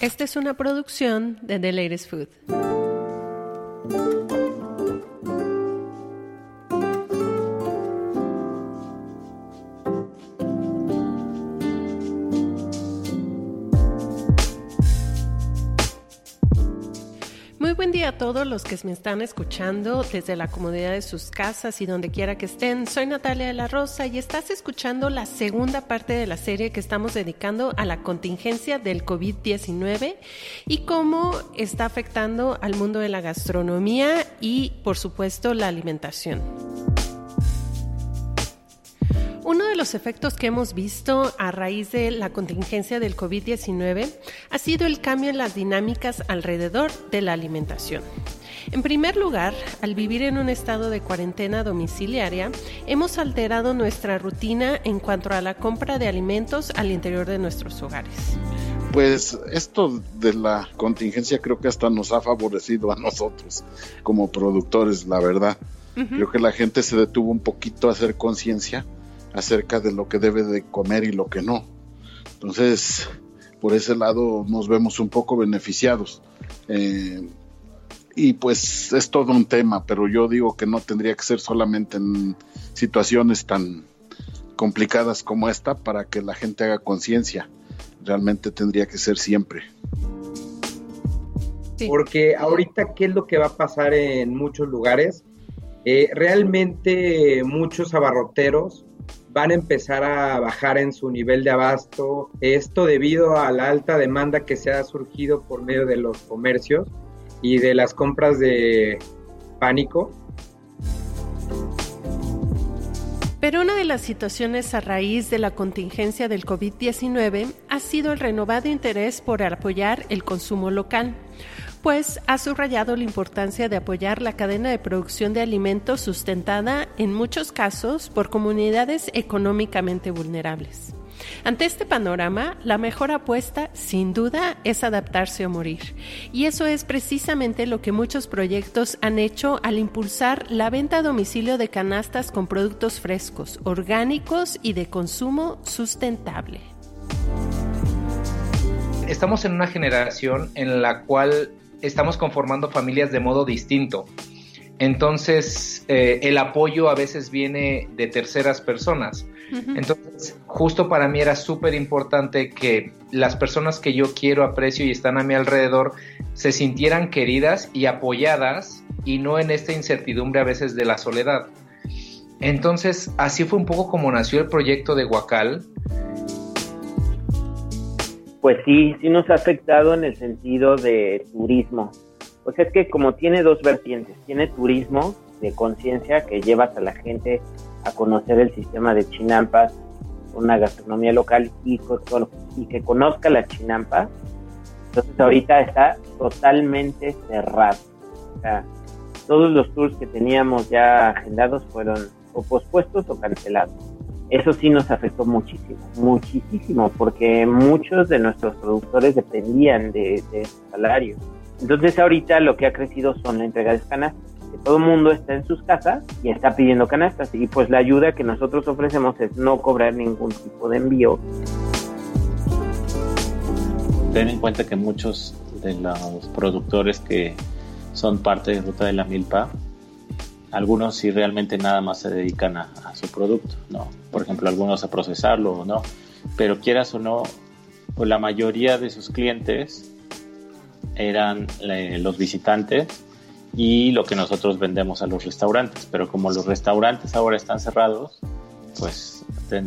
Esta es una producción de The Latest Food. Buen día a todos los que me están escuchando desde la comodidad de sus casas y donde quiera que estén. Soy Natalia de la Rosa y estás escuchando la segunda parte de la serie que estamos dedicando a la contingencia del COVID-19 y cómo está afectando al mundo de la gastronomía y, por supuesto, la alimentación. Los efectos que hemos visto a raíz de la contingencia del COVID-19 ha sido el cambio en las dinámicas alrededor de la alimentación. En primer lugar, al vivir en un estado de cuarentena domiciliaria, hemos alterado nuestra rutina en cuanto a la compra de alimentos al interior de nuestros hogares. Pues esto de la contingencia creo que hasta nos ha favorecido a nosotros como productores, la verdad. Creo que la gente se detuvo un poquito a hacer conciencia acerca de lo que debe de comer y lo que no. Entonces, por ese lado nos vemos un poco beneficiados. Eh, y pues es todo un tema, pero yo digo que no tendría que ser solamente en situaciones tan complicadas como esta para que la gente haga conciencia. Realmente tendría que ser siempre. Sí. Porque ahorita, ¿qué es lo que va a pasar en muchos lugares? Eh, realmente muchos abarroteros van a empezar a bajar en su nivel de abasto. Esto debido a la alta demanda que se ha surgido por medio de los comercios y de las compras de pánico. Pero una de las situaciones a raíz de la contingencia del COVID-19 ha sido el renovado interés por apoyar el consumo local pues ha subrayado la importancia de apoyar la cadena de producción de alimentos sustentada en muchos casos por comunidades económicamente vulnerables. Ante este panorama, la mejor apuesta, sin duda, es adaptarse o morir. Y eso es precisamente lo que muchos proyectos han hecho al impulsar la venta a domicilio de canastas con productos frescos, orgánicos y de consumo sustentable. Estamos en una generación en la cual estamos conformando familias de modo distinto. Entonces, eh, el apoyo a veces viene de terceras personas. Entonces, justo para mí era súper importante que las personas que yo quiero, aprecio y están a mi alrededor se sintieran queridas y apoyadas y no en esta incertidumbre a veces de la soledad. Entonces, así fue un poco como nació el proyecto de Huacal. Pues sí, sí nos ha afectado en el sentido de turismo. Pues es que como tiene dos vertientes, tiene turismo de conciencia que llevas a la gente a conocer el sistema de chinampas, una gastronomía local y, y que conozca la chinampa. Entonces ahorita está totalmente cerrado. O sea, todos los tours que teníamos ya agendados fueron o pospuestos o cancelados. Eso sí nos afectó muchísimo, muchísimo, porque muchos de nuestros productores dependían de, de ese salario. Entonces ahorita lo que ha crecido son la entrega de canastas todo el mundo está en sus casas y está pidiendo canastas. Y pues la ayuda que nosotros ofrecemos es no cobrar ningún tipo de envío. Ten en cuenta que muchos de los productores que son parte de Ruta de la Milpa, algunos sí realmente nada más se dedican a, a su producto, ¿no? Por ejemplo, algunos a procesarlo o no, pero quieras o no, pues la mayoría de sus clientes eran eh, los visitantes y lo que nosotros vendemos a los restaurantes. Pero como los restaurantes ahora están cerrados, pues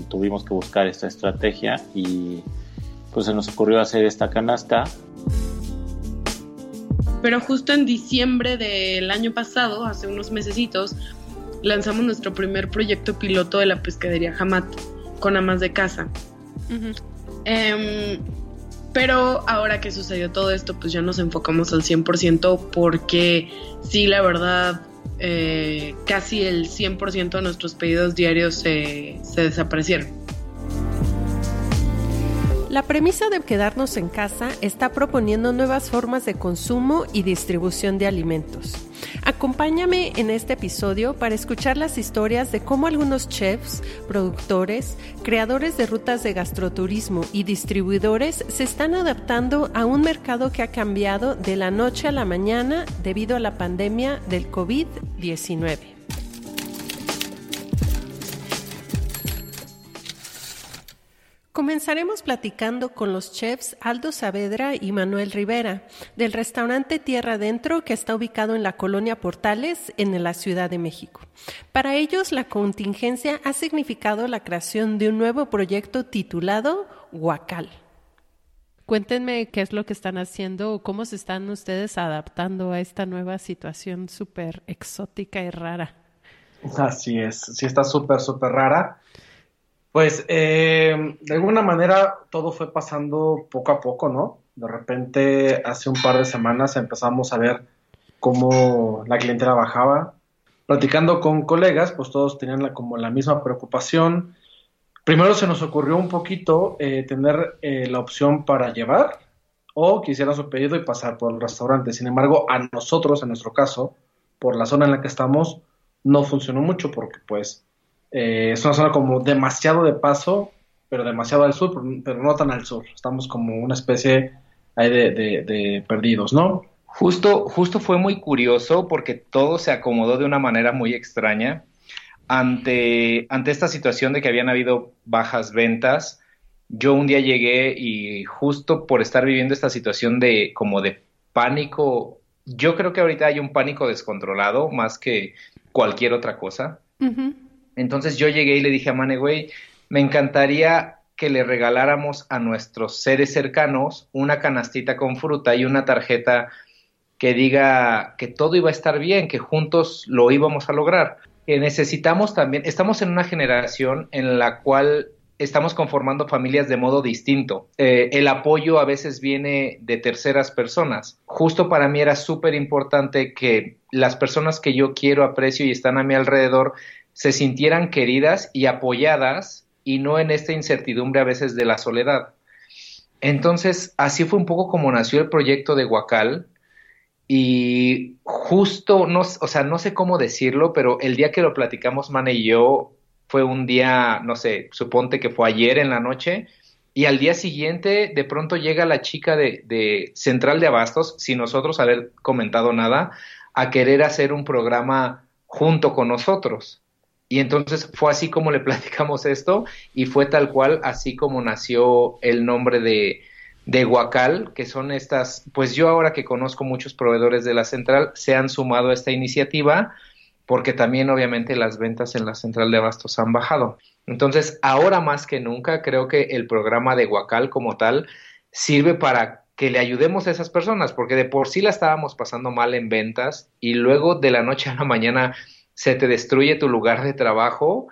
tuvimos que buscar esta estrategia y pues se nos ocurrió hacer esta canasta. Pero justo en diciembre del año pasado, hace unos mesecitos, lanzamos nuestro primer proyecto piloto de la pescadería Jamat con amas de casa. Em, pero ahora que sucedió todo esto, pues ya nos enfocamos al 100% porque sí, la verdad, eh, casi el 100% de nuestros pedidos diarios se, se desaparecieron. La premisa de quedarnos en casa está proponiendo nuevas formas de consumo y distribución de alimentos. Acompáñame en este episodio para escuchar las historias de cómo algunos chefs, productores, creadores de rutas de gastroturismo y distribuidores se están adaptando a un mercado que ha cambiado de la noche a la mañana debido a la pandemia del COVID-19. Comenzaremos platicando con los chefs Aldo Saavedra y Manuel Rivera del restaurante Tierra Adentro que está ubicado en la colonia Portales en la Ciudad de México. Para ellos la contingencia ha significado la creación de un nuevo proyecto titulado Huacal. Cuéntenme qué es lo que están haciendo o cómo se están ustedes adaptando a esta nueva situación súper exótica y rara. Así es, sí está súper, súper rara. Pues eh, de alguna manera todo fue pasando poco a poco, ¿no? De repente, hace un par de semanas empezamos a ver cómo la clientela bajaba. Platicando con colegas, pues todos tenían la, como la misma preocupación. Primero se nos ocurrió un poquito eh, tener eh, la opción para llevar o que hicieran su pedido y pasar por el restaurante. Sin embargo, a nosotros, en nuestro caso, por la zona en la que estamos, no funcionó mucho porque pues eh, es una zona como demasiado de paso, pero demasiado al sur, pero, no tan al sur. Estamos como una especie ahí de, perdidos, ¿no? Justo, justo fue muy curioso porque todo se acomodó de una manera muy extraña ante, ante esta situación de que habían habido bajas ventas. Yo un día llegué y justo por estar viviendo esta situación de como de pánico, yo creo que ahorita hay un pánico descontrolado más que cualquier otra cosa. Entonces yo llegué y le dije a Mane, me encantaría que le regaláramos a nuestros seres cercanos una canastita con fruta y una tarjeta que diga que todo iba a estar bien, que juntos lo íbamos a lograr. Que necesitamos también, estamos en una generación en la cual estamos conformando familias de modo distinto. Eh, el apoyo a veces viene de terceras personas. Justo para mí era súper importante que las personas que yo quiero, aprecio y están a mi alrededor se sintieran queridas y apoyadas y no en esta incertidumbre a veces de la soledad. Entonces, así fue un poco como nació el proyecto de Huacal y justo, no, o sea, no sé cómo decirlo, pero el día que lo platicamos, Mane y yo, fue un día, no sé, suponte que fue ayer en la noche, y al día siguiente de pronto llega la chica de, de, Central de Abastos, sin nosotros haber comentado nada, a querer hacer un programa junto con nosotros. Y entonces fue así como le platicamos esto y fue tal cual así como nació el nombre de, de Huacal, que son estas, pues yo ahora que conozco muchos proveedores de la central, se han sumado a esta iniciativa porque también obviamente las ventas en la central de abastos han bajado. Entonces, ahora más que nunca, creo que el programa de Huacal como tal sirve para que le ayudemos a esas personas, porque de por sí la estábamos pasando mal en ventas y luego de la noche a la mañana se te destruye tu lugar de trabajo,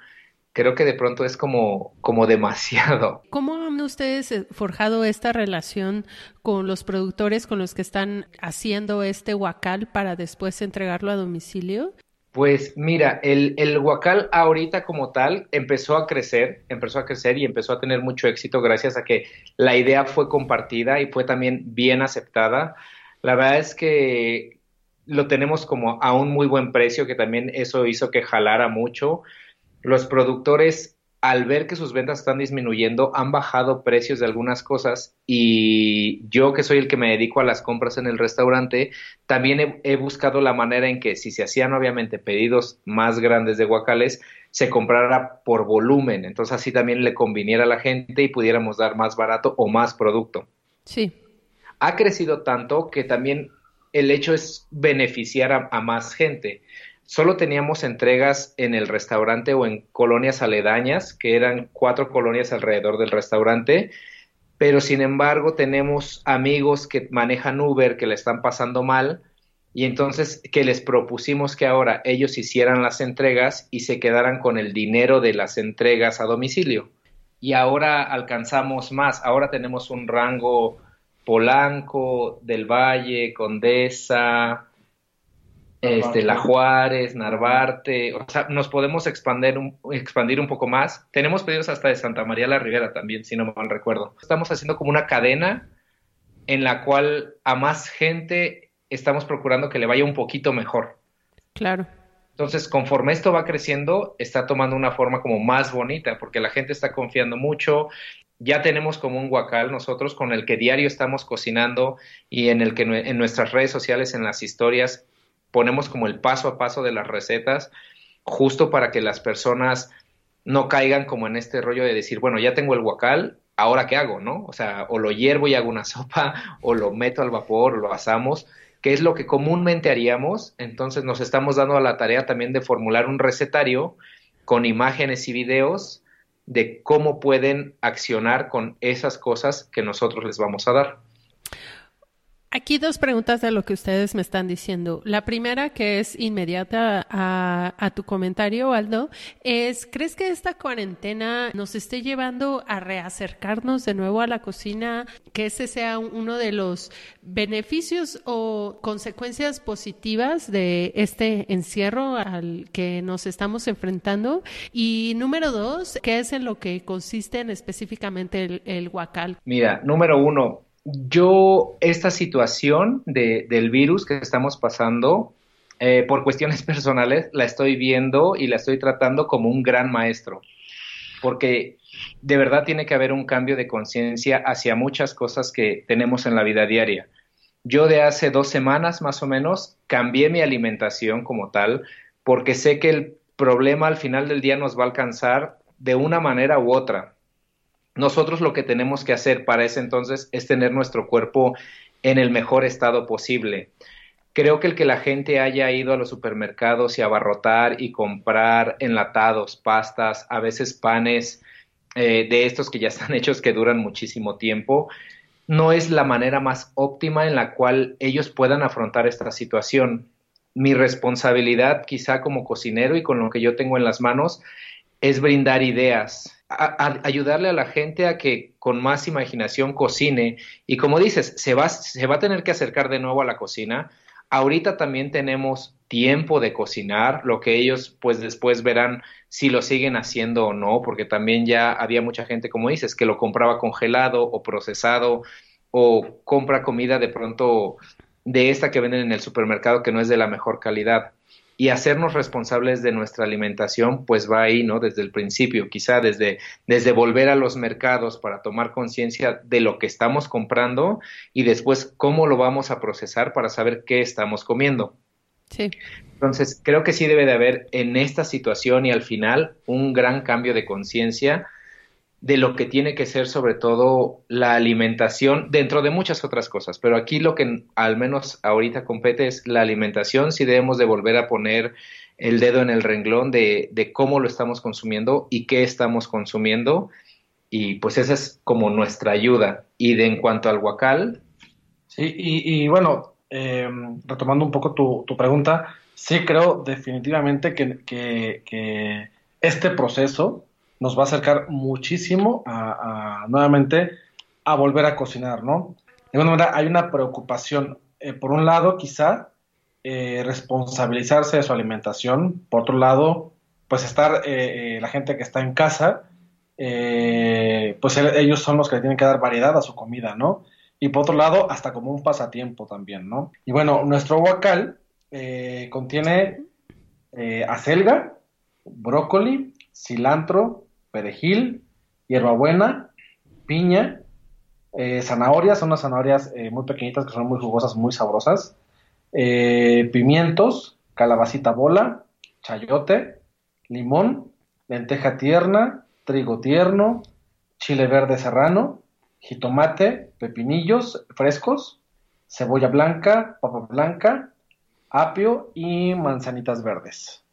creo que de pronto es como, como demasiado. ¿Cómo han ustedes eh, forjado esta relación con los productores con los que están haciendo este huacal para después entregarlo a domicilio? Pues mira, el, el huacal ahorita como tal empezó a crecer, empezó a crecer y empezó a tener mucho éxito gracias a que la idea fue compartida y fue también bien aceptada. La verdad es que lo tenemos como a un muy buen precio, que también eso hizo que jalara mucho. Los productores al ver que sus ventas están disminuyendo, han bajado precios de algunas cosas y yo que soy el que me dedico a las compras en el restaurante, también he, buscado la manera en que si se hacían obviamente pedidos más grandes de guacales, se comprara por volumen, entonces así también le conviniera a la gente y pudiéramos dar más barato o más producto. Sí. Ha crecido tanto que también el hecho es beneficiar a más gente solo teníamos entregas en el restaurante o en colonias aledañas, que eran cuatro colonias alrededor del restaurante, pero sin embargo tenemos amigos que manejan Uber que le están pasando mal y entonces que les propusimos que ahora ellos hicieran las entregas y se quedaran con el dinero de las entregas a domicilio. Y ahora alcanzamos más, ahora tenemos un rango Polanco, del Valle, Condesa, este, La Juárez, Narvarte, o sea, nos podemos expandir un, expandir un poco más. Tenemos pedidos hasta de Santa María la Ribera también, si no me mal recuerdo. Estamos haciendo como una cadena en la cual a más gente estamos procurando que le vaya un poquito mejor. Claro. Entonces, conforme esto va creciendo, está tomando una forma como más bonita, porque la gente está confiando mucho. Ya tenemos como un guacal nosotros con el que diario estamos cocinando y en el que en nuestras redes sociales, en las historias, ponemos como el paso a paso de las recetas, justo para que las personas no caigan como en este rollo de decir, bueno, ya tengo el guacal, ahora qué hago, ¿no? O sea, o lo hiervo y hago una sopa, o lo meto al vapor, o lo asamos, que es lo que comúnmente haríamos. Entonces nos estamos dando a la tarea también de formular un recetario con imágenes y videos de cómo pueden accionar con esas cosas que nosotros les vamos a dar. Aquí dos preguntas de lo que ustedes me están diciendo. La primera, que es inmediata a, tu comentario, Aldo, es, ¿crees que esta cuarentena nos esté llevando a reacercarnos de nuevo a la cocina? Que ese sea uno de los beneficios o consecuencias positivas de este encierro al que nos estamos enfrentando. Y número dos, ¿qué es en lo que consiste en específicamente el, el guacal? Mira, número uno, yo esta situación de, del virus que estamos pasando, eh, por cuestiones personales, la estoy viendo y la estoy tratando como un gran maestro, porque de verdad tiene que haber un cambio de conciencia hacia muchas cosas que tenemos en la vida diaria. Yo de hace dos semanas más o menos cambié mi alimentación como tal, porque sé que el problema al final del día nos va a alcanzar de una manera u otra nosotros lo que tenemos que hacer para ese entonces es tener nuestro cuerpo en el mejor estado posible. Creo que el que la gente haya ido a los supermercados y abarrotar y comprar enlatados, pastas, a veces panes eh, de estos que ya están hechos que duran muchísimo tiempo, no es la manera más óptima en la cual ellos puedan afrontar esta situación. Mi responsabilidad, quizá como cocinero y con lo que yo tengo en las manos, es brindar ideas, ayudarle a la gente a que con más imaginación cocine. Y como dices, se va, se va a tener que acercar de nuevo a la cocina. Ahorita también tenemos tiempo de cocinar, lo que ellos pues después verán si lo siguen haciendo o no, porque también ya había mucha gente, como dices, que lo compraba congelado o procesado o compra comida de pronto de esta que venden en el supermercado que no es de la mejor calidad y hacernos responsables de nuestra alimentación, pues va ahí, ¿no? Desde el principio, quizá desde, desde volver a los mercados para tomar conciencia de lo que estamos comprando y después cómo lo vamos a procesar para saber qué estamos comiendo. Sí. Entonces, creo que sí debe de haber en esta situación y al final un gran cambio de conciencia de lo que tiene que ser sobre todo la alimentación dentro de muchas otras cosas, pero aquí lo que al menos ahorita compete es la alimentación, si debemos de volver a poner el dedo en el renglón de, de cómo lo estamos consumiendo y qué estamos consumiendo y pues esa es como nuestra ayuda. Y de en cuanto al guacal. Sí, y, bueno, eh, retomando un poco tu, tu, pregunta, sí creo definitivamente que, que este proceso nos va a acercar muchísimo a, nuevamente a volver a cocinar, ¿no? De alguna manera hay una preocupación, eh, por un lado quizá eh, responsabilizarse de su alimentación, por otro lado pues estar eh, la gente que está en casa, pues ellos son los que tienen que dar variedad a su comida, ¿no? Y por otro lado hasta como un pasatiempo también, ¿no? Y bueno, nuestro guacal contiene acelga, brócoli, cilantro, perejil, hierbabuena, piña, eh, zanahorias, son unas zanahorias eh, muy pequeñitas que son muy jugosas, muy sabrosas, eh, pimientos, calabacita bola, chayote, limón, lenteja tierna, trigo tierno, chile verde serrano, jitomate, pepinillos frescos, cebolla blanca, papa blanca, apio y manzanitas verdes.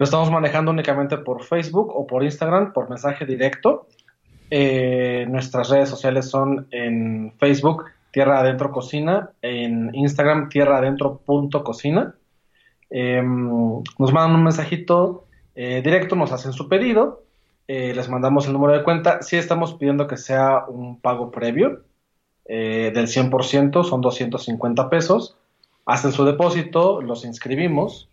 Lo estamos manejando únicamente por Facebook o por Instagram, por mensaje directo. Eh, nuestras redes sociales son en Facebook Tierra Adentro Cocina, en Instagram Tierra Adentro punto cocina. Em, nos mandan un mensajito eh, directo, nos hacen su pedido, eh, les mandamos el número de cuenta. Sí estamos pidiendo que sea un pago previo del 100%, son 250 pesos. Hacen su depósito, los inscribimos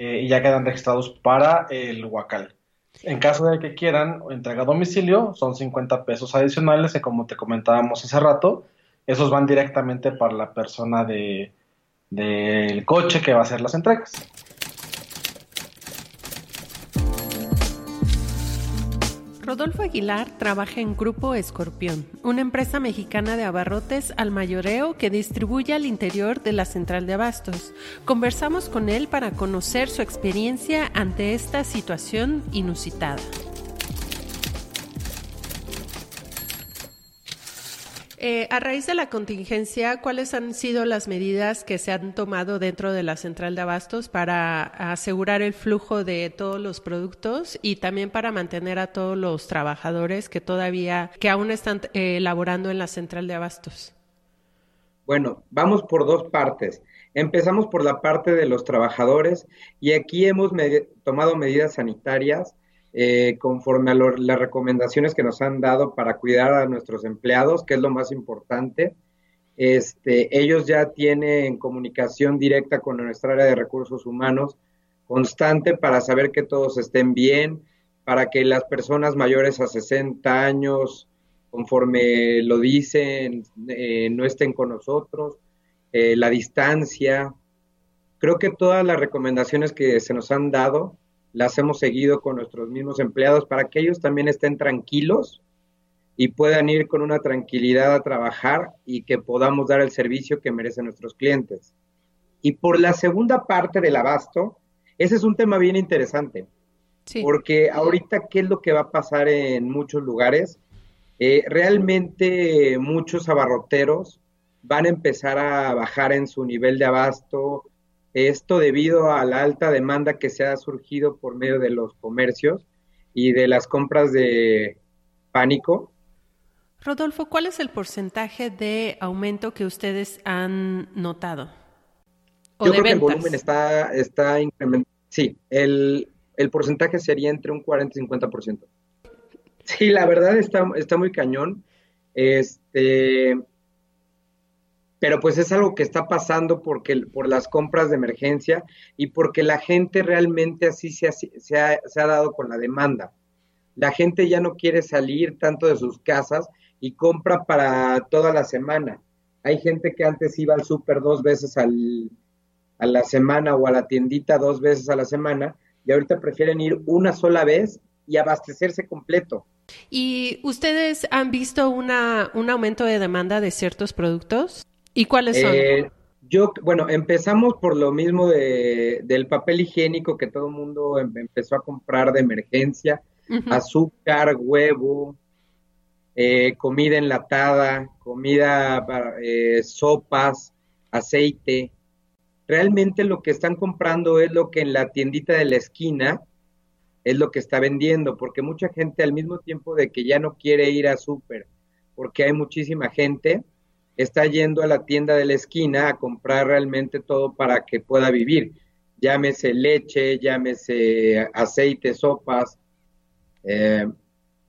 y ya quedan registrados para el Huacal. En caso de que quieran entrega a domicilio, son 50 pesos adicionales y como te comentábamos hace rato, esos van directamente para la persona de del coche que va a hacer las entregas. Rodolfo Aguilar trabaja en Grupo Escorpión, una empresa mexicana de abarrotes al mayoreo que distribuye al interior de la central de abastos. Conversamos con él para conocer su experiencia ante esta situación inusitada. Eh, a raíz de la contingencia, ¿cuáles han sido las medidas que se han tomado dentro de la central de abastos para asegurar el flujo de todos los productos y también para mantener a todos los trabajadores que todavía, que aún están eh, laborando en la central de abastos? Bueno, vamos por dos partes. Empezamos por la parte de los trabajadores y aquí hemos tomado medidas sanitarias eh, conforme a las recomendaciones que nos han dado para cuidar a nuestros empleados, que es lo más importante. Este, ellos ya tienen comunicación directa con nuestra área de recursos humanos constante para saber que todos estén bien, para que las personas mayores a 60 años, conforme lo dicen, eh, no estén con nosotros, eh, la distancia. Creo que todas las recomendaciones que se nos han dado las hemos seguido con nuestros mismos empleados para que ellos también estén tranquilos y puedan ir con una tranquilidad a trabajar y que podamos dar el servicio que merecen nuestros clientes. Y por la segunda parte del abasto, ese es un tema bien interesante, porque ahorita, ¿qué es lo que va a pasar en muchos lugares? Eh, realmente muchos abarroteros van a empezar a bajar en su nivel de abasto, esto debido a la alta demanda que se ha surgido por medio de los comercios y de las compras de pánico. Rodolfo, ¿cuál es el porcentaje de aumento que ustedes han notado? Yo creo que el volumen está, está incrementando. Sí, el, el porcentaje sería entre un 40 y 50%. Sí, la verdad está, está muy cañón. Este, pero pues es algo que está pasando porque, por las compras de emergencia y porque la gente realmente así se ha, se, ha, dado con la demanda. La gente ya no quiere salir tanto de sus casas y compra para toda la semana. Hay gente que antes iba al súper dos veces al, a la semana o a la tiendita dos veces a la semana y ahorita prefieren ir una sola vez y abastecerse completo. ¿Y ustedes han visto una, un aumento de demanda de ciertos productos? ¿Y cuáles son? Eh, yo, bueno, empezamos por lo mismo de, del papel higiénico que todo el mundo em, empezó a comprar de emergencia, azúcar, huevo, eh, comida enlatada, comida, eh, sopas, aceite. Realmente lo que están comprando es lo que en la tiendita de la esquina es lo que está vendiendo, porque mucha gente al mismo tiempo de que ya no quiere ir a súper, porque hay muchísima gente, está yendo a la tienda de la esquina a comprar realmente todo para que pueda vivir. Llámese leche, llámese aceite, sopas, eh,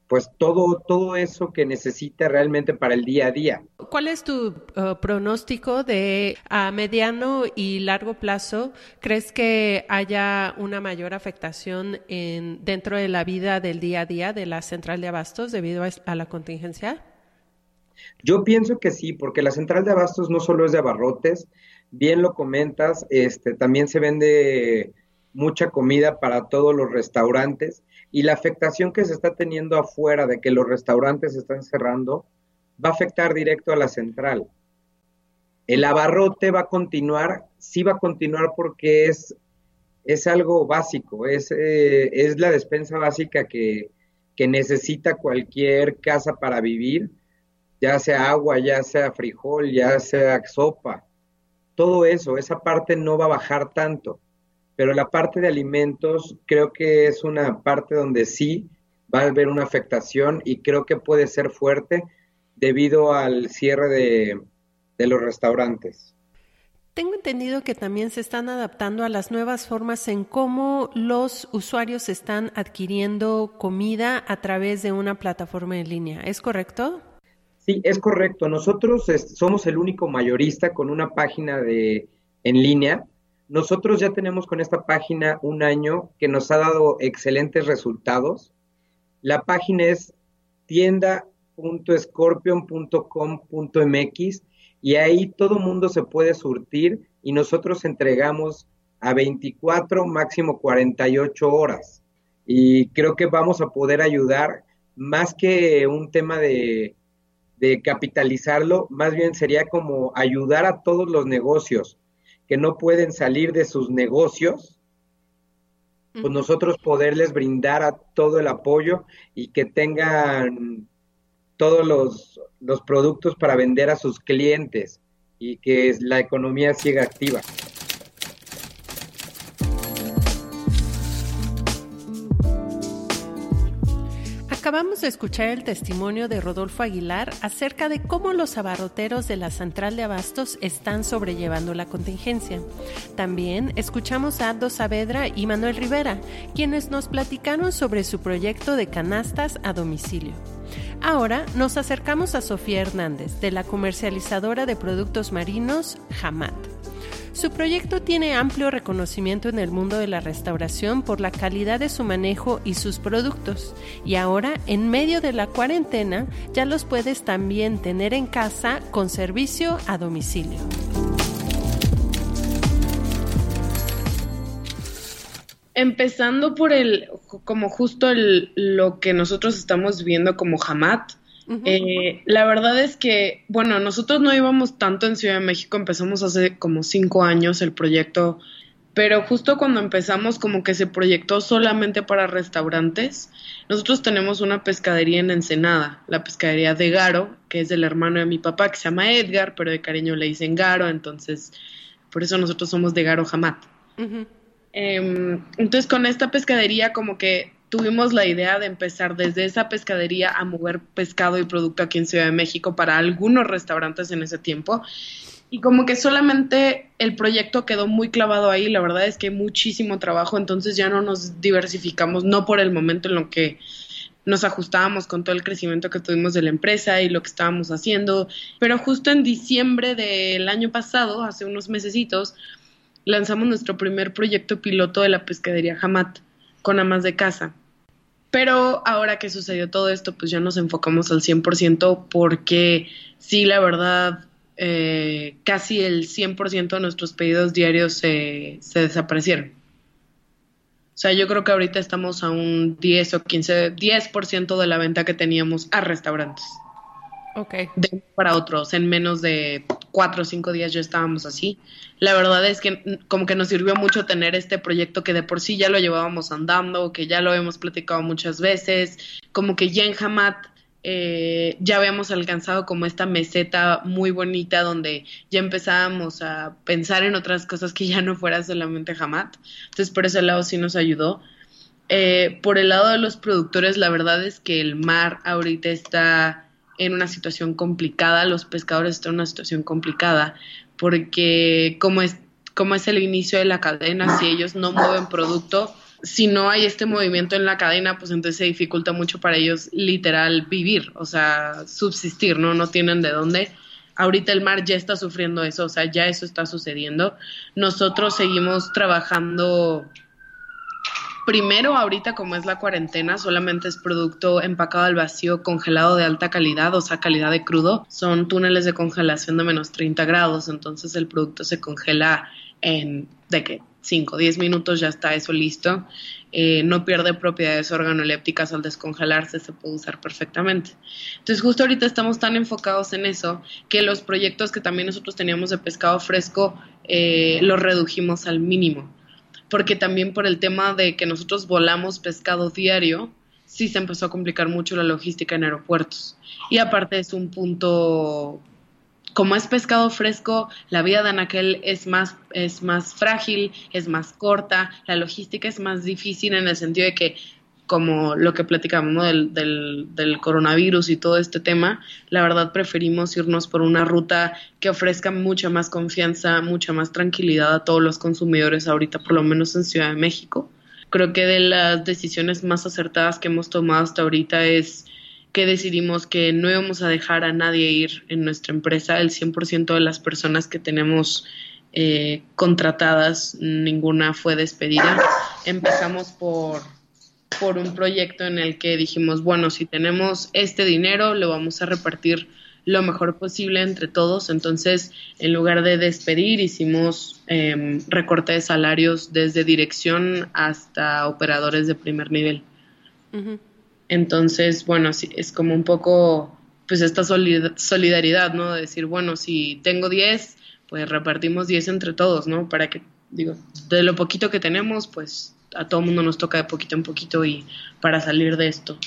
pues todo, todo eso que necesita realmente para el día a día. ¿Cuál es tu uh, pronóstico de a mediano y largo plazo? ¿Crees que haya una mayor afectación en, dentro de la vida del día a día de la central de abastos debido a la contingencia? Yo pienso que sí, porque la central de abastos no solo es de abarrotes, bien lo comentas, este, también se vende mucha comida para todos los restaurantes y la afectación que se está teniendo afuera de que los restaurantes están cerrando va a afectar directo a la central. El abarrote va a continuar, sí va a continuar porque es, es algo básico, es, eh, es la despensa básica que, que necesita cualquier casa para vivir, ya sea agua, ya sea frijol, ya sea sopa, todo eso, esa parte no va a bajar tanto pero la parte de alimentos creo que es una parte donde sí va a haber una afectación y creo que puede ser fuerte debido al cierre de, los restaurantes. Tengo entendido que también se están adaptando a las nuevas formas en cómo los usuarios están adquiriendo comida a través de una plataforma en línea. ¿Es correcto? Sí, es correcto. Nosotros somos el único mayorista con una página de en línea nosotros ya tenemos con esta página un año que nos ha dado excelentes resultados. La página es tienda.scorpion.com.mx y ahí todo mundo se puede surtir y nosotros entregamos a 24, máximo 48 horas. Y creo que vamos a poder ayudar más que un tema de, de capitalizarlo, más bien sería como ayudar a todos los negocios que no pueden salir de sus negocios, pues nosotros poderles brindar a todo el apoyo y que tengan todos los, los productos para vender a sus clientes y que la economía siga activa. Acabamos de escuchar el testimonio de Rodolfo Aguilar acerca de cómo los abarroteros de la central de abastos están sobrellevando la contingencia. También escuchamos a Aldo Saavedra y Manuel Rivera, quienes nos platicaron sobre su proyecto de canastas a domicilio. Ahora nos acercamos a Sofía Hernández, de la comercializadora de productos marinos Hamat. Su proyecto tiene amplio reconocimiento en el mundo de la restauración por la calidad de su manejo y sus productos. Y ahora, en medio de la cuarentena, ya los puedes también tener en casa con servicio a domicilio. Empezando por el, como justo lo que nosotros estamos viendo como Hamat, eh, la verdad es que, bueno, nosotros no íbamos tanto en Ciudad de México, empezamos hace como cinco años el proyecto, pero justo cuando empezamos como que se proyectó solamente para restaurantes. Nosotros tenemos una pescadería en Ensenada, la pescadería de Garo, que es del hermano de mi papá, que se llama Edgar, pero de cariño le dicen Garo, entonces por eso nosotros somos de Garo Jamat. Em, entonces con esta pescadería como que tuvimos la idea de empezar desde esa pescadería a mover pescado y producto aquí en Ciudad de México para algunos restaurantes en ese tiempo. Y como que solamente el proyecto quedó muy clavado ahí, la verdad es que hay muchísimo trabajo, entonces ya no nos diversificamos, no por el momento en lo que nos ajustábamos con todo el crecimiento que tuvimos de la empresa y lo que estábamos haciendo, pero justo en diciembre del año pasado, hace unos mesecitos, lanzamos nuestro primer proyecto piloto de la pescadería Hamat con amas de casa. Pero ahora que sucedió todo esto, pues ya nos enfocamos al 100% porque sí, la verdad, eh, casi el 100% de nuestros pedidos diarios se, se desaparecieron. O sea, yo creo que ahorita estamos a un 10 o 15, 10% de la venta que teníamos a restaurantes. Ok. De para otros, en menos de cuatro o cinco días ya estábamos así. La verdad es que como que nos sirvió mucho tener este proyecto que de por sí ya lo llevábamos andando, que ya lo hemos platicado muchas veces, como que ya en Hamat eh, ya habíamos alcanzado como esta meseta muy bonita donde ya empezábamos a pensar en otras cosas que ya no fuera solamente Hamat. Entonces por ese lado sí nos ayudó. Eh, por el lado de los productores, la verdad es que el mar ahorita está en una situación complicada, los pescadores están en una situación complicada, porque como es, como es el inicio de la cadena, si ellos no mueven producto, si no hay este movimiento en la cadena, pues entonces se dificulta mucho para ellos literal vivir, o sea, subsistir, ¿no? No tienen de dónde. Ahorita el mar ya está sufriendo eso, o sea, ya eso está sucediendo. Nosotros seguimos trabajando Primero, ahorita como es la cuarentena, solamente es producto empacado al vacío, congelado de alta calidad, o sea, calidad de crudo. Son túneles de congelación de menos 30 grados, entonces el producto se congela en, ¿de qué? 5 o 10 minutos ya está eso listo. Eh, no pierde propiedades organolépticas al descongelarse, se puede usar perfectamente. Entonces, justo ahorita estamos tan enfocados en eso que los proyectos que también nosotros teníamos de pescado fresco eh, los redujimos al mínimo. Porque también por el tema de que nosotros volamos pescado diario, sí se empezó a complicar mucho la logística en aeropuertos. Y aparte es un punto como es pescado fresco, la vida de Anaquel es más, es más frágil, es más corta, la logística es más difícil en el sentido de que, como lo que platicamos del, del, coronavirus y todo este tema, la verdad preferimos irnos por una ruta que ofrezca mucha más confianza, mucha más tranquilidad a todos los consumidores ahorita, por lo menos en Ciudad de México. Creo que de las decisiones más acertadas que hemos tomado hasta ahorita es que decidimos que no íbamos a dejar a nadie ir en nuestra empresa. El 100% de las personas que tenemos eh, contratadas, ninguna fue despedida. Empezamos por, por un proyecto en el que dijimos, bueno, si tenemos este dinero, lo vamos a repartir lo mejor posible entre todos. Entonces, en lugar de despedir, hicimos eh, recorte de salarios desde dirección hasta operadores de primer nivel. Entonces, bueno, es como un poco, pues esta solidaridad, ¿no? De decir, bueno, si tengo 10, pues repartimos 10 entre todos, ¿no? Para que, digo, de lo poquito que tenemos, pues a todo mundo nos toca de poquito en poquito y para salir de esto.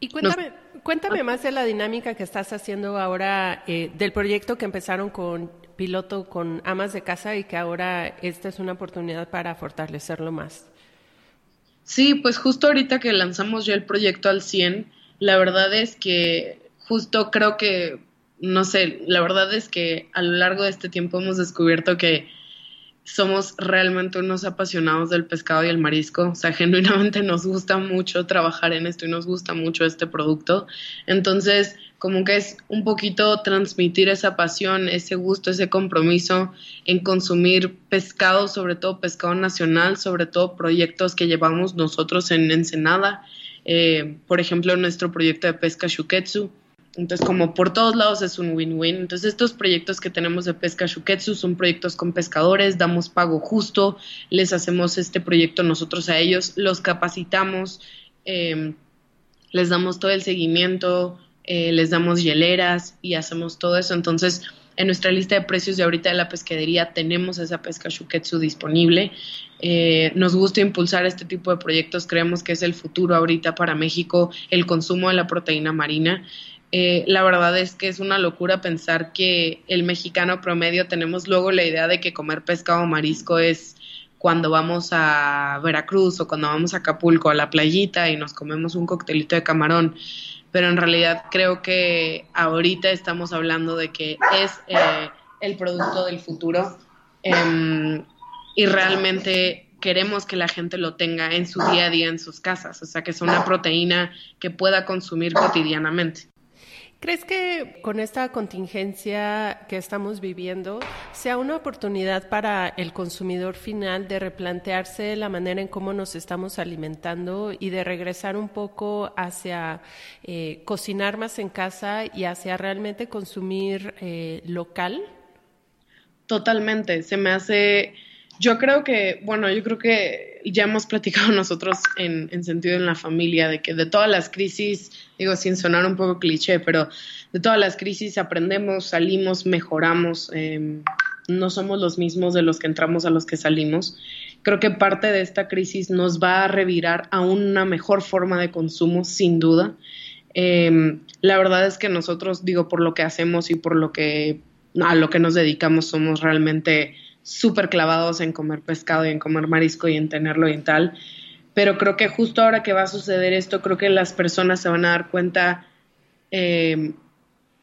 y cuéntame, cuéntame más de la dinámica que estás haciendo ahora eh, del proyecto que empezaron con piloto con amas de casa y que ahora esta es una oportunidad para fortalecerlo más. Sí, pues justo ahorita que lanzamos ya el proyecto al 100, la verdad es que justo creo que, no sé, la verdad es que a lo largo de este tiempo hemos descubierto que somos realmente unos apasionados del pescado y el marisco, o sea, genuinamente nos gusta mucho trabajar en esto y nos gusta mucho este producto. Entonces, como que es un poquito transmitir esa pasión, ese gusto, ese compromiso en consumir pescado, sobre todo pescado nacional, sobre todo proyectos que llevamos nosotros en Ensenada, eh, por ejemplo, nuestro proyecto de pesca Shuketsu. Entonces, como por todos lados es un win-win. Entonces, estos proyectos que tenemos de pesca Shuketsu son proyectos con pescadores, damos pago justo, les hacemos este proyecto nosotros a ellos, los capacitamos, eh, les damos todo el seguimiento, eh, les damos hieleras y hacemos todo eso. Entonces, en nuestra lista de precios de ahorita de la pescadería tenemos esa pesca shuketsu disponible. Eh, nos gusta impulsar este tipo de proyectos, creemos que es el futuro ahorita para México, el consumo de la proteína marina. Eh, la verdad es que es una locura pensar que el mexicano promedio tenemos luego la idea de que comer pescado o marisco es cuando vamos a Veracruz o cuando vamos a Acapulco a la playita y nos comemos un coctelito de camarón pero en realidad creo que ahorita estamos hablando de que es eh, el producto del futuro em, y realmente queremos que la gente lo tenga en su día a día en sus casas, o sea, que es una proteína que pueda consumir cotidianamente. ¿Crees que con esta contingencia que estamos viviendo sea una oportunidad para el consumidor final de replantearse la manera en cómo nos estamos alimentando y de regresar un poco hacia eh, cocinar más en casa y hacia realmente consumir eh, local? Totalmente, se me hace yo creo que, bueno, yo creo que ya hemos platicado nosotros en, en, sentido en la familia de que de todas las crisis, digo sin sonar un poco cliché, pero de todas las crisis aprendemos, salimos, mejoramos, em, no somos los mismos de los que entramos a los que salimos. Creo que parte de esta crisis nos va a revirar a una mejor forma de consumo, sin duda. Em, la verdad es que nosotros, digo, por lo que hacemos y por lo que a lo que nos dedicamos, somos realmente súper clavados en comer pescado y en comer marisco y en tenerlo y en tal. Pero creo que justo ahora que va a suceder esto, creo que las personas se van a dar cuenta eh,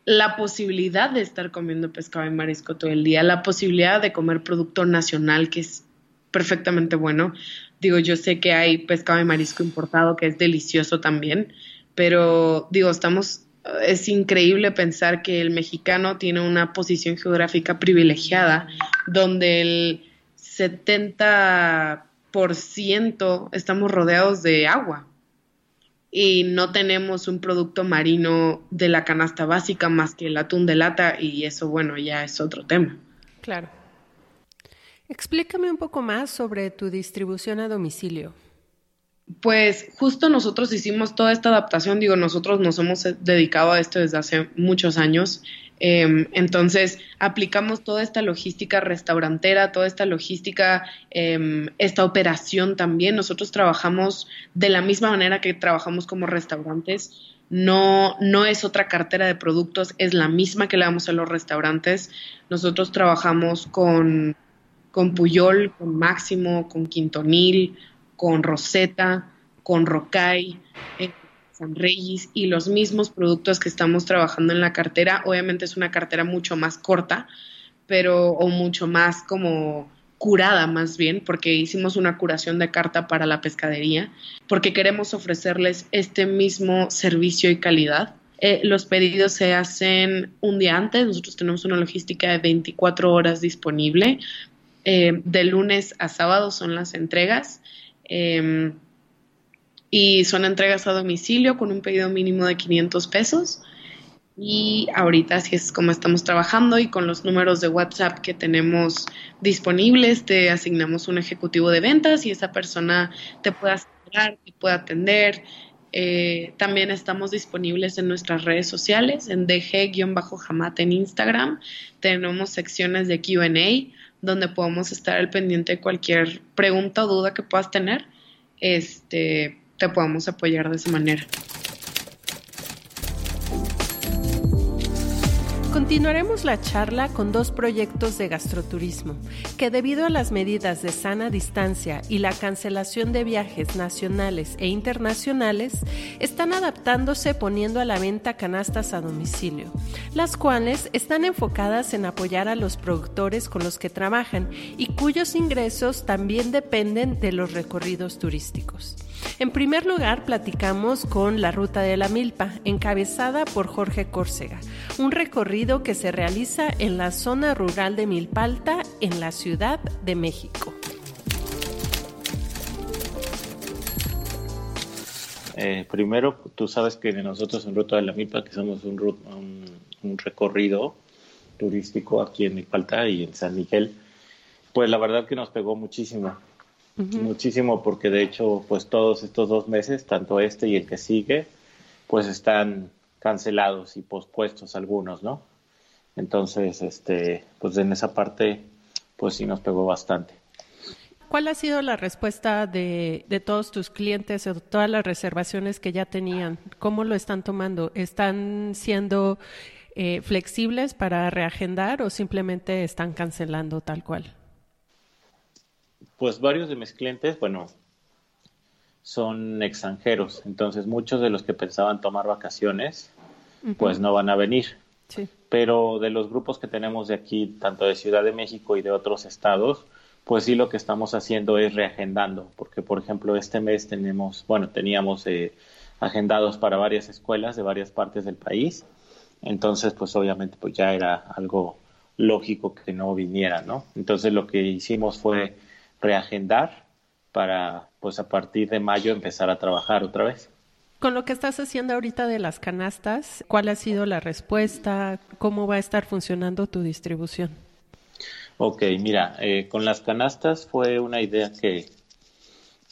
la posibilidad de estar comiendo pescado y marisco todo el día, la posibilidad de comer producto nacional que es perfectamente bueno. Digo, yo sé que hay pescado y marisco importado que es delicioso también, pero digo, estamos es increíble pensar que el mexicano tiene una posición geográfica privilegiada donde el 70% estamos rodeados de agua y no tenemos un producto marino de la canasta básica más que el atún de lata y eso bueno ya es otro tema. Claro. Explícame un poco más sobre tu distribución a domicilio. Pues justo nosotros hicimos toda esta adaptación, digo, nosotros nos hemos dedicado a esto desde hace muchos años, em, entonces aplicamos toda esta logística restaurantera, toda esta logística, em, esta operación también, nosotros trabajamos de la misma manera que trabajamos como restaurantes, no, no es otra cartera de productos, es la misma que le damos a los restaurantes, nosotros trabajamos con, con Puyol, con Máximo, con Quintonil, con Rosetta, con Rocay, eh, San Reyes y los mismos productos que estamos trabajando en la cartera. Obviamente es una cartera mucho más corta, pero o mucho más como curada más bien, porque hicimos una curación de carta para la pescadería, porque queremos ofrecerles este mismo servicio y calidad. Eh, los pedidos se hacen un día antes, nosotros tenemos una logística de 24 horas disponible. Eh, de lunes a sábado son las entregas Em, y son entregas a domicilio con un pedido mínimo de 500 pesos. Y ahorita así es como estamos trabajando y con los números de WhatsApp que tenemos disponibles, te asignamos un ejecutivo de ventas y esa persona te puede asesorar, te puede atender. Eh, también estamos disponibles en nuestras redes sociales, en DG-Jamate en Instagram. Tenemos secciones de QA donde podemos estar al pendiente de cualquier pregunta o duda que puedas tener, este, te podemos apoyar de esa manera. Continuaremos la charla con dos proyectos de gastroturismo que debido a las medidas de sana distancia y la cancelación de viajes nacionales e internacionales están adaptándose poniendo a la venta canastas a domicilio, las cuales están enfocadas en apoyar a los productores con los que trabajan y cuyos ingresos también dependen de los recorridos turísticos. En primer lugar, platicamos con la Ruta de la Milpa, encabezada por Jorge Córcega, un recorrido que se realiza en la zona rural de Milpalta, en la Ciudad de México. Eh, primero, tú sabes que nosotros en Ruta de la Milpa, que somos un, un recorrido turístico aquí en Milpalta y en San Miguel, pues la verdad que nos pegó muchísimo muchísimo porque de hecho pues todos estos dos meses, tanto este y el que sigue, pues están cancelados y pospuestos algunos, ¿no? Entonces, este, pues en esa parte, pues sí nos pegó bastante. ¿Cuál ha sido la respuesta de, de todos tus clientes o de todas las reservaciones que ya tenían? ¿Cómo lo están tomando? ¿Están siendo eh, flexibles para reagendar o simplemente están cancelando tal cual? Pues varios de mis clientes, bueno, son extranjeros, entonces muchos de los que pensaban tomar vacaciones, pues no van a venir. Pero de los grupos que tenemos de aquí, tanto de Ciudad de México y de otros estados, pues sí lo que estamos haciendo es reagendando, porque por ejemplo este mes tenemos, bueno, teníamos eh, agendados para varias escuelas de varias partes del país, entonces pues obviamente pues ya era algo lógico que no vinieran, ¿no? Entonces lo que hicimos fue reagendar para, pues a partir de mayo empezar a trabajar otra vez. Con lo que estás haciendo ahorita de las canastas, ¿cuál ha sido la respuesta? ¿Cómo va a estar funcionando tu distribución? Ok, mira, eh, con las canastas fue una idea que,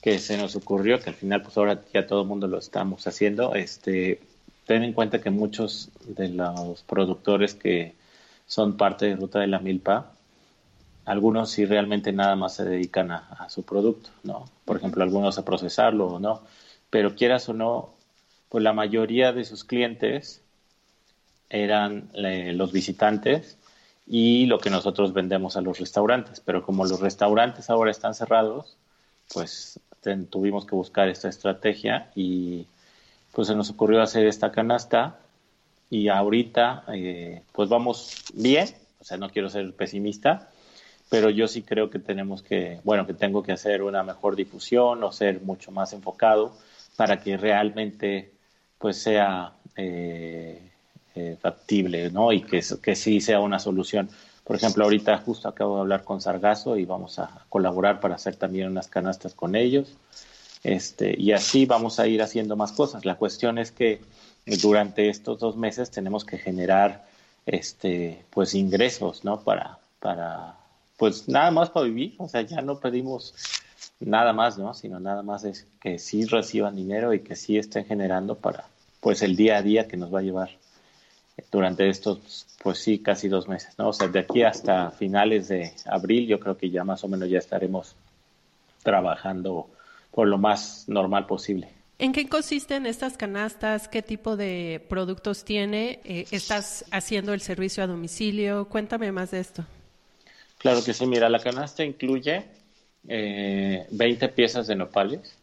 que se nos ocurrió, que al final pues ahora ya todo el mundo lo estamos haciendo. Este, ten en cuenta que muchos de los productores que son parte de Ruta de la Milpa, algunos sí realmente nada más se dedican a, su producto, ¿no? Por ejemplo, algunos a procesarlo o no, pero quieras o no, pues la mayoría de sus clientes eran eh, los visitantes y lo que nosotros vendemos a los restaurantes, pero como los restaurantes ahora están cerrados, pues tuvimos que buscar esta estrategia y pues se nos ocurrió hacer esta canasta y ahorita eh, pues vamos bien, o sea, no quiero ser pesimista, pero yo sí creo que tenemos que, bueno, que tengo que hacer una mejor difusión o ser mucho más enfocado para que realmente pues sea eh, eh, factible, ¿no? Y que, que sí sea una solución. Por ejemplo, ahorita justo acabo de hablar con Sargazo y vamos a colaborar para hacer también unas canastas con ellos. Este, y así vamos a ir haciendo más cosas. La cuestión es que durante estos dos meses tenemos que generar este, pues ingresos, ¿no? Para, para pues nada más para vivir, o sea, ya no pedimos nada más, ¿no? Sino nada más es que sí reciban dinero y que sí estén generando para, pues, el día a día que nos va a llevar durante estos, pues sí, casi dos meses, ¿no? O sea, de aquí hasta finales de abril yo creo que ya más o menos ya estaremos trabajando por lo más normal posible. ¿En qué consisten estas canastas? ¿Qué tipo de productos tiene? Eh, ¿Estás haciendo el servicio a domicilio? Cuéntame más de esto. Claro que sí, mira, la canasta incluye eh, 20 piezas de nopales.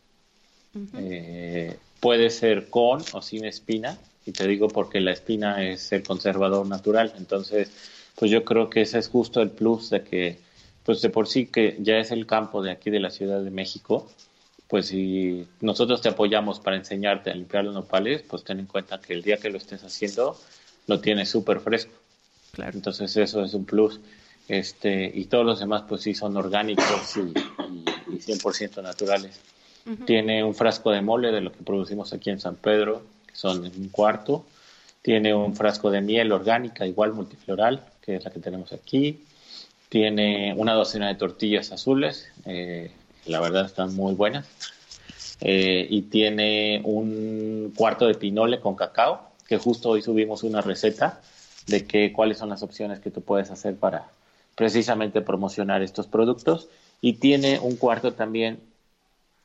eh, puede ser con o sin espina, y te digo porque la espina es el conservador natural. Entonces, pues yo creo que ese es justo el plus de que, pues de por sí que ya es el campo de aquí de la Ciudad de México, pues si nosotros te apoyamos para enseñarte a limpiar los nopales, pues ten en cuenta que el día que lo estés haciendo lo tienes súper fresco. Claro. Entonces eso es un plus. Este, y todos los demás pues sí son orgánicos y, y, y 100% naturales. Tiene un frasco de mole de lo que producimos aquí en San Pedro, que son un cuarto. Tiene un frasco de miel orgánica, igual multifloral, que es la que tenemos aquí. Tiene una docena de tortillas azules, eh, la verdad están muy buenas. Eh, y tiene un cuarto de pinole con cacao, que justo hoy subimos una receta de que, cuáles son las opciones que tú puedes hacer para precisamente promocionar estos productos. Y tiene un cuarto también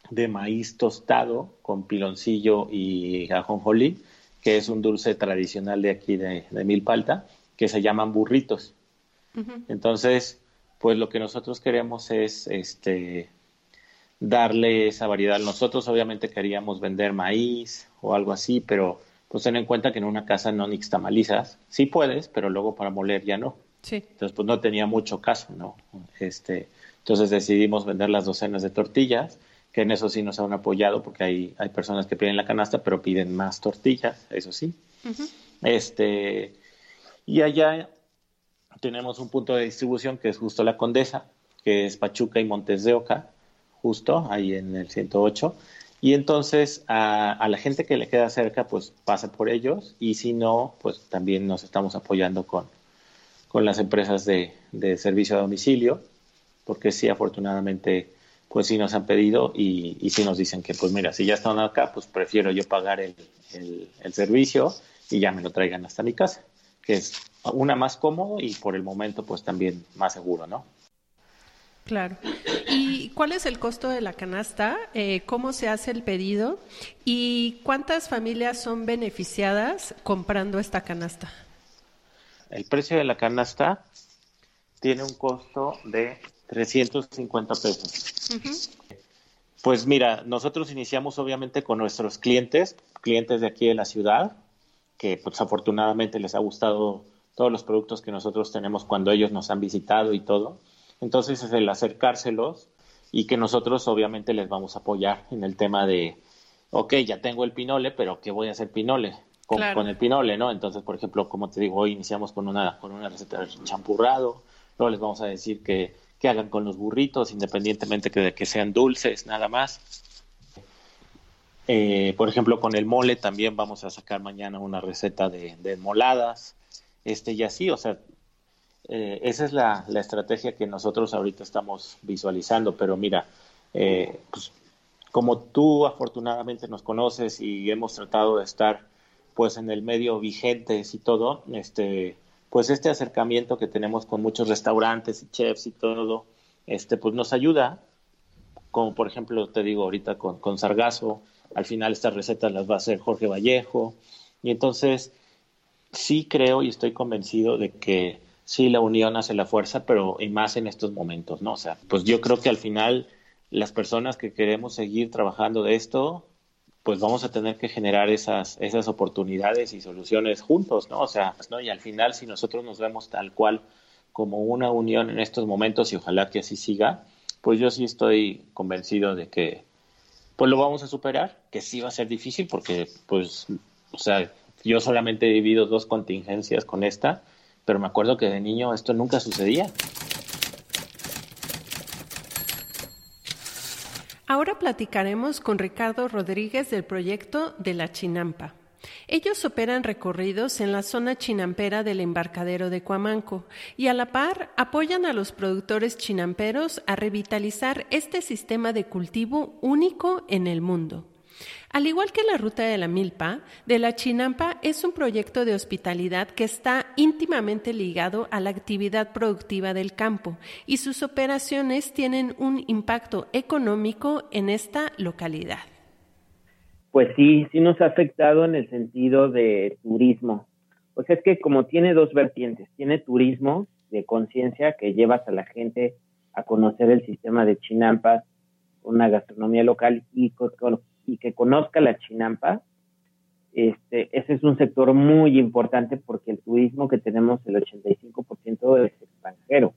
de maíz tostado con piloncillo y ajonjolí, que es un dulce tradicional de aquí de, de Milpalta, que se llaman burritos. Entonces, pues lo que nosotros queremos es este darle esa variedad. Nosotros obviamente queríamos vender maíz o algo así, pero pues ten en cuenta que en una casa no nixtamalizas. Sí puedes, pero luego para moler ya no. Sí. Entonces, pues no tenía mucho caso, ¿no? Este, entonces decidimos vender las docenas de tortillas, que en eso sí nos han apoyado, porque hay, hay personas que piden la canasta, pero piden más tortillas, eso sí. Este, y allá tenemos un punto de distribución que es justo la Condesa, que es Pachuca y Montes de Oca, justo ahí en el 108. Y entonces a, a, la gente que le queda cerca, pues pasa por ellos y si no, pues también nos estamos apoyando con, con las empresas de, servicio a domicilio, porque sí, afortunadamente, pues sí nos han pedido y, y sí nos dicen que, pues mira, si ya están acá, pues prefiero yo pagar el, el, el servicio y ya me lo traigan hasta mi casa, que es una más cómodo y por el momento, pues también más seguro, ¿no? Claro. ¿Y cuál es el costo de la canasta? Eh, ¿Cómo se hace el pedido? ¿Y cuántas familias son beneficiadas comprando esta canasta? El precio de la canasta tiene un costo de 350 pesos. Uh -huh. Pues mira, nosotros iniciamos obviamente con nuestros clientes, clientes de aquí de la ciudad, que pues afortunadamente les ha gustado todos los productos que nosotros tenemos cuando ellos nos han visitado y todo. Entonces es el acercárselos y que nosotros obviamente les vamos a apoyar en el tema de, ok, ya tengo el pinole, pero ¿qué voy a hacer pinole? Con, claro. con el pinole, ¿no? Entonces, por ejemplo, como te digo, hoy iniciamos con una, con una receta de champurrado, luego les vamos a decir que, que hagan con los burritos, independientemente que de que sean dulces, nada más. Eh, por ejemplo, con el mole también vamos a sacar mañana una receta de, de moladas, este y así, o sea, eh, esa es la, la, estrategia que nosotros ahorita estamos visualizando, pero mira, eh, pues, como tú afortunadamente nos conoces y hemos tratado de estar pues en el medio vigentes y todo, este, pues este acercamiento que tenemos con muchos restaurantes y chefs y todo, este, pues nos ayuda, como por ejemplo te digo ahorita con, con Sargazo, al final estas recetas las va a hacer Jorge Vallejo, y entonces sí creo y estoy convencido de que sí, la unión hace la fuerza, pero y más en estos momentos, ¿no? O sea, pues yo creo que al final las personas que queremos seguir trabajando de esto, pues vamos a tener que generar esas, esas oportunidades y soluciones juntos, ¿no? O sea, ¿no? y al final si nosotros nos vemos tal cual como una unión en estos momentos y ojalá que así siga, pues yo sí estoy convencido de que pues lo vamos a superar, que sí va a ser difícil porque pues, o sea, yo solamente he vivido dos contingencias con esta, pero me acuerdo que de niño esto nunca sucedía. Ahora platicaremos con Ricardo Rodríguez del proyecto de la Chinampa. Ellos operan recorridos en la zona chinampera del embarcadero de Cuamanco y a la par apoyan a los productores chinamperos a revitalizar este sistema de cultivo único en el mundo. Al igual que la ruta de la milpa, de la chinampa es un proyecto de hospitalidad que está íntimamente ligado a la actividad productiva del campo y sus operaciones tienen un impacto económico en esta localidad. Pues sí, sí nos ha afectado en el sentido de turismo. Sea, es que como tiene dos vertientes, tiene turismo de conciencia que llevas a la gente a conocer el sistema de chinampas, una gastronomía local y y que conozca la chinampa, este, ese es un sector muy importante porque el turismo que tenemos, el 85% es extranjero.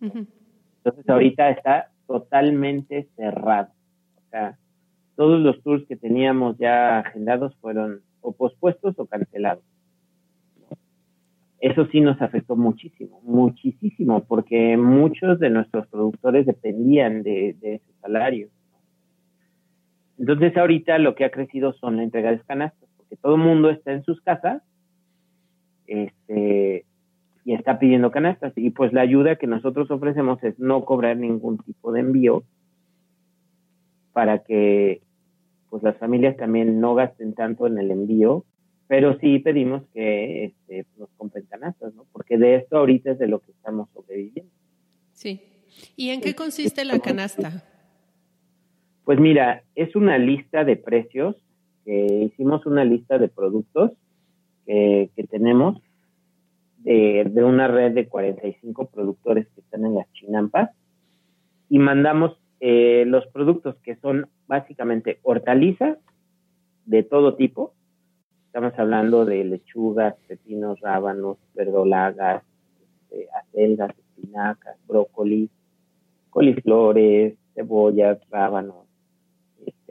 Entonces ahorita está totalmente cerrado. O sea, todos los tours que teníamos ya agendados fueron o pospuestos o cancelados. Eso sí nos afectó muchísimo, muchísimo, porque muchos de nuestros productores dependían de, de ese salario. Entonces ahorita lo que ha crecido son la entrega de canastas, porque todo el mundo está en sus casas este, y está pidiendo canastas. Y pues la ayuda que nosotros ofrecemos es no cobrar ningún tipo de envío para que pues las familias también no gasten tanto en el envío, pero sí pedimos que este, nos compren canastas, ¿no? Porque de esto ahorita es de lo que estamos sobreviviendo. Sí. ¿Y en qué consiste la canasta? Pues mira, es una lista de precios, que hicimos una lista de productos que, tenemos de, una red de 45 productores que están en las chinampas y mandamos eh, los productos que son básicamente hortalizas de todo tipo. Estamos hablando de lechugas, pepinos, rábanos, verdolagas, este, acelgas, espinacas, brócolis, coliflores, cebollas, rábanos,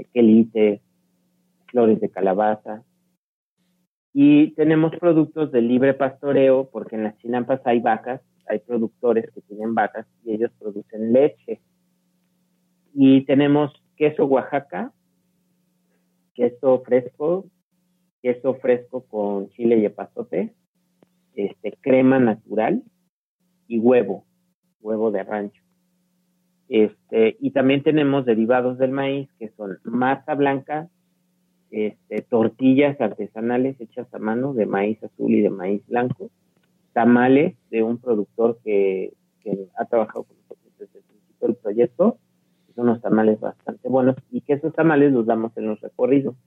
quelites, flores de calabaza. Y tenemos productos de libre pastoreo, porque en las chinampas hay vacas, hay productores que tienen vacas y ellos producen leche. Y tenemos queso Oaxaca, queso fresco, queso fresco con chile y epazote, este, crema natural y huevo, huevo de rancho. Este, y también tenemos derivados del maíz, que son masa blanca, este, tortillas artesanales hechas a mano de maíz azul y de maíz blanco, tamales de un productor que, ha trabajado con nosotros desde el principio del proyecto, son unos tamales bastante buenos, y que esos tamales los damos en los recorridos.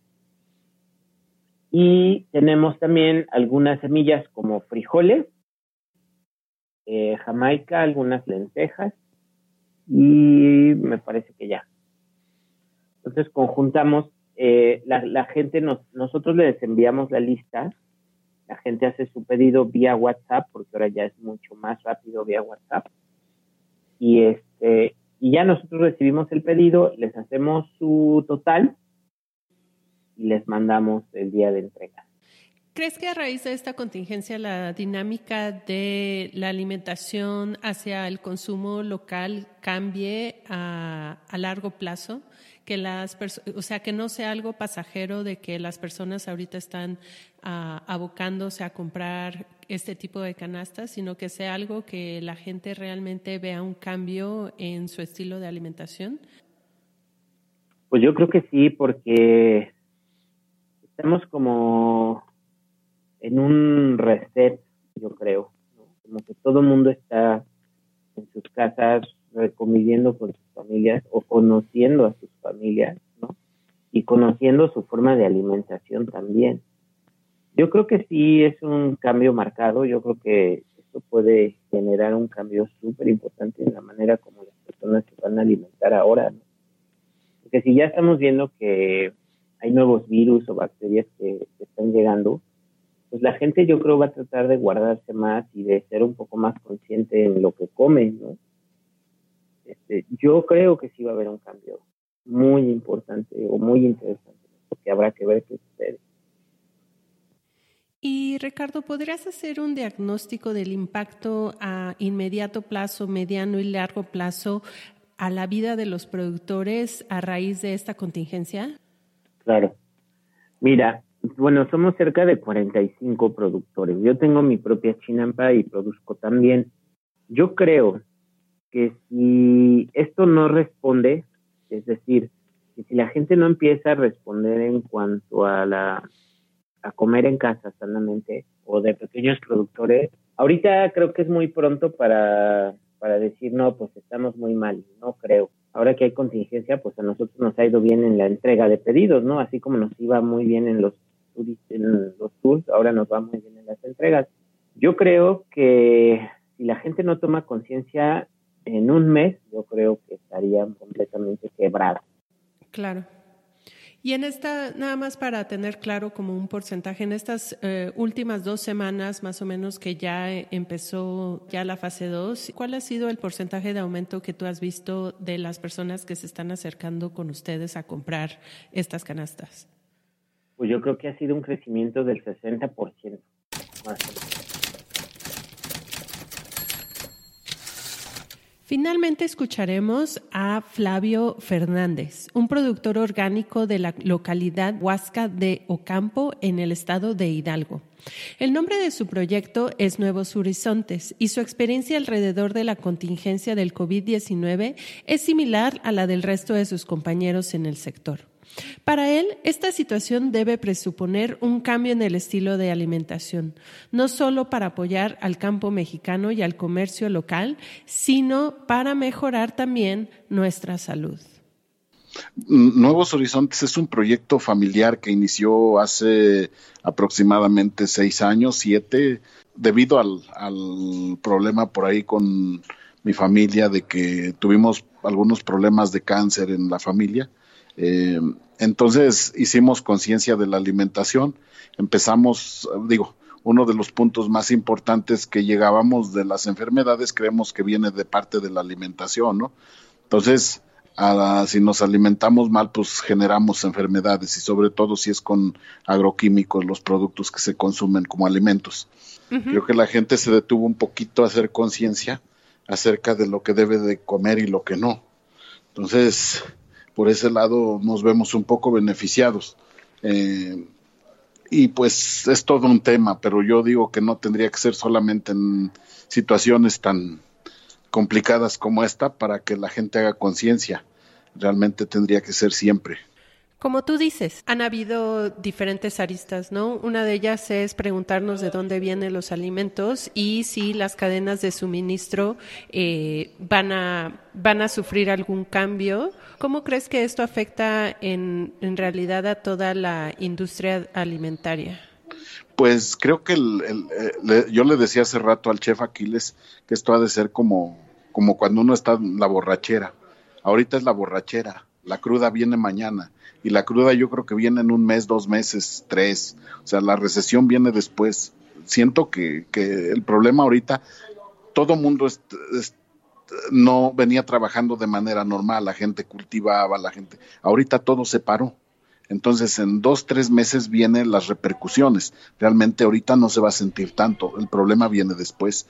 Y tenemos también algunas semillas como frijoles, eh, jamaica, algunas lentejas, y me parece que ya. Entonces conjuntamos, eh, la, gente, nos, nosotros les enviamos la lista, la gente hace su pedido vía WhatsApp, porque ahora ya es mucho más rápido vía WhatsApp, y este y ya nosotros recibimos el pedido, les hacemos su total y les mandamos el día de entrega. ¿Crees que a raíz de esta contingencia la dinámica de la alimentación hacia el consumo local cambie a, largo plazo? Que las o sea, que no sea algo pasajero de que las personas ahorita están ah, abocándose a comprar este tipo de canastas, sino que sea algo que la gente realmente vea un cambio en su estilo de alimentación. Pues yo creo que sí, porque estamos como en un reset, yo creo, como que todo el mundo está en sus casas conviviendo con sus familias o conociendo a sus familias, ¿no? Y conociendo su forma de alimentación también. Yo creo que sí es un cambio marcado, yo creo que esto puede generar un cambio súper importante en la manera como las personas se van a alimentar ahora, ¿no? Porque si ya estamos viendo que hay nuevos virus o bacterias que están llegando, pues la gente yo creo va a tratar de guardarse más y de ser un poco más consciente en lo que come, ¿no? Este, yo creo que sí va a haber un cambio muy importante o muy interesante, porque habrá que ver qué sucede. Y Ricardo, ¿podrías hacer un diagnóstico del impacto a inmediato plazo, mediano y largo plazo a la vida de los productores a raíz de esta contingencia? Claro. Mira, Bueno, somos cerca de 45 productores. Yo tengo mi propia chinampa y produzco también. Yo creo que si esto no responde, es decir, que si la gente no empieza a responder en cuanto a la a comer en casa sanamente o de pequeños productores, ahorita creo que es muy pronto para, para decir no, pues estamos muy mal, no creo. Ahora que hay contingencia, pues a nosotros nos ha ido bien en la entrega de pedidos, ¿no? Así como nos iba muy bien en los en los tours, ahora nos va muy bien en las entregas. Yo creo que si la gente no toma conciencia en un mes, yo creo que estarían completamente quebrados. Claro. Y en esta, nada más para tener claro como un porcentaje, en estas eh, últimas dos semanas más o menos que ya empezó ya la fase 2, ¿cuál ha sido el porcentaje de aumento que tú has visto de las personas que se están acercando con ustedes a comprar estas canastas? Pues yo creo que ha sido un crecimiento del 60%. Más Finalmente escucharemos a Flavio Fernández, un productor orgánico de la localidad Huasca de Ocampo en el estado de Hidalgo. El nombre de su proyecto es Nuevos Horizontes y su experiencia alrededor de la contingencia del COVID-19 es similar a la del resto de sus compañeros en el sector. Para él, esta situación debe presuponer un cambio en el estilo de alimentación, no solo para apoyar al campo mexicano y al comercio local, sino para mejorar también nuestra salud. Nuevos Horizontes es un proyecto familiar que inició hace aproximadamente seis años, siete, debido al, problema por ahí con mi familia de que tuvimos algunos problemas de cáncer en la familia. Eh, entonces hicimos conciencia de la alimentación, empezamos, digo, uno de los puntos más importantes que llegábamos de las enfermedades creemos que viene de parte de la alimentación, ¿no? Entonces, si nos alimentamos mal, pues generamos enfermedades y sobre todo si es con agroquímicos, los productos que se consumen como alimentos. Creo que la gente se detuvo un poquito a hacer conciencia acerca de lo que debe de comer y lo que no. Entonces, por ese lado nos vemos un poco beneficiados. Eh, y pues es todo un tema, pero yo digo que no tendría que ser solamente en situaciones tan complicadas como esta para que la gente haga conciencia. Realmente tendría que ser siempre. Como tú dices, han habido diferentes aristas, ¿no? Una de ellas es preguntarnos de dónde vienen los alimentos y si las cadenas de suministro eh, van, a, van a sufrir algún cambio. ¿Cómo crees que esto afecta en, en realidad a toda la industria alimentaria? Pues creo que el, yo le decía hace rato al chef Aquiles que esto ha de ser como, como cuando uno está en la borrachera. Ahorita es la borrachera, la cruda viene mañana y la cruda yo creo que viene en un mes, dos meses, tres. O sea, la recesión viene después. Siento que, que el problema ahorita, todo mundo no venía trabajando de manera normal, la gente cultivaba, la gente, ahorita todo se paró. Entonces, en dos, tres meses vienen las repercusiones. Realmente ahorita no se va a sentir tanto, el problema viene después.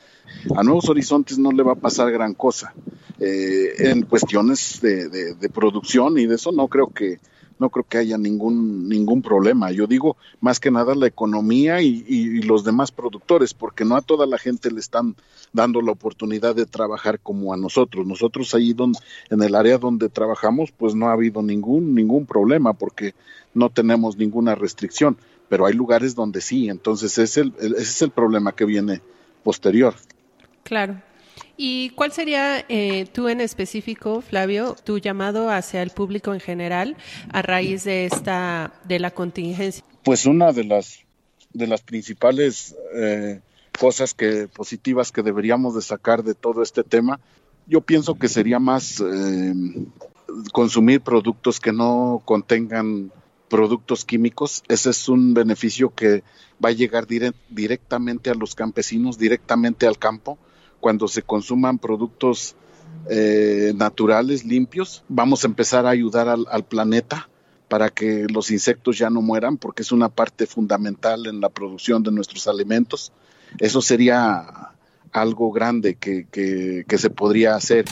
A Nuevos Horizontes no le va a pasar gran cosa. Eh, en cuestiones de, de, producción y de eso no creo que, no creo que haya ningún, ningún problema. Yo digo más que nada la economía y, los demás productores, porque no a toda la gente le están dando la oportunidad de trabajar como a nosotros. Nosotros ahí donde, en el área donde trabajamos, pues no ha habido ningún, ningún problema, porque no tenemos ninguna restricción, pero hay lugares donde sí, entonces es el, ese es el problema que viene posterior. Claro. ¿Y cuál sería eh, tú en específico, Flavio, tu llamado hacia el público en general a raíz de esta de la contingencia? Pues una de las de las principales eh, cosas que positivas que deberíamos de sacar de todo este tema, yo pienso que sería más eh, consumir productos que no contengan productos químicos. Ese es un beneficio que va a llegar directamente a los campesinos, directamente al campo cuando se consuman productos eh, naturales, limpios, vamos a empezar a ayudar al, planeta para que los insectos ya no mueran, porque es una parte fundamental en la producción de nuestros alimentos. Eso sería algo grande que, que se podría hacer.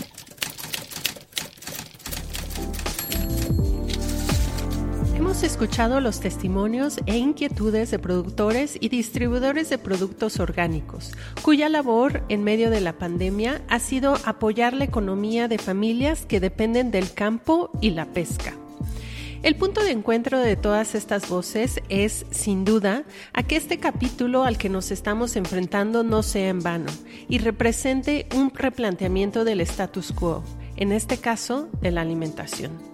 Hemos escuchado los testimonios e inquietudes de productores y distribuidores de productos orgánicos, cuya labor en medio de la pandemia ha sido apoyar la economía de familias que dependen del campo y la pesca. El punto de encuentro de todas estas voces es, sin duda, a que este capítulo al que nos estamos enfrentando no sea en vano y represente un replanteamiento del status quo, en este caso de la alimentación.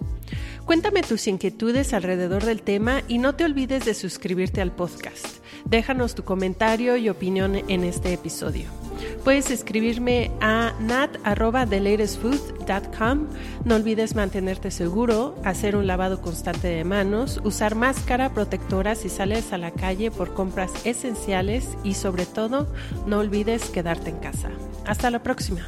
Cuéntame tus inquietudes alrededor del tema y no te olvides de suscribirte al podcast. Déjanos tu comentario y opinión en este episodio. Puedes escribirme a nat.thelatestfood.com. No olvides mantenerte seguro, hacer un lavado constante de manos, usar máscara protectora si sales a la calle por compras esenciales y sobre todo no olvides quedarte en casa. Hasta la próxima.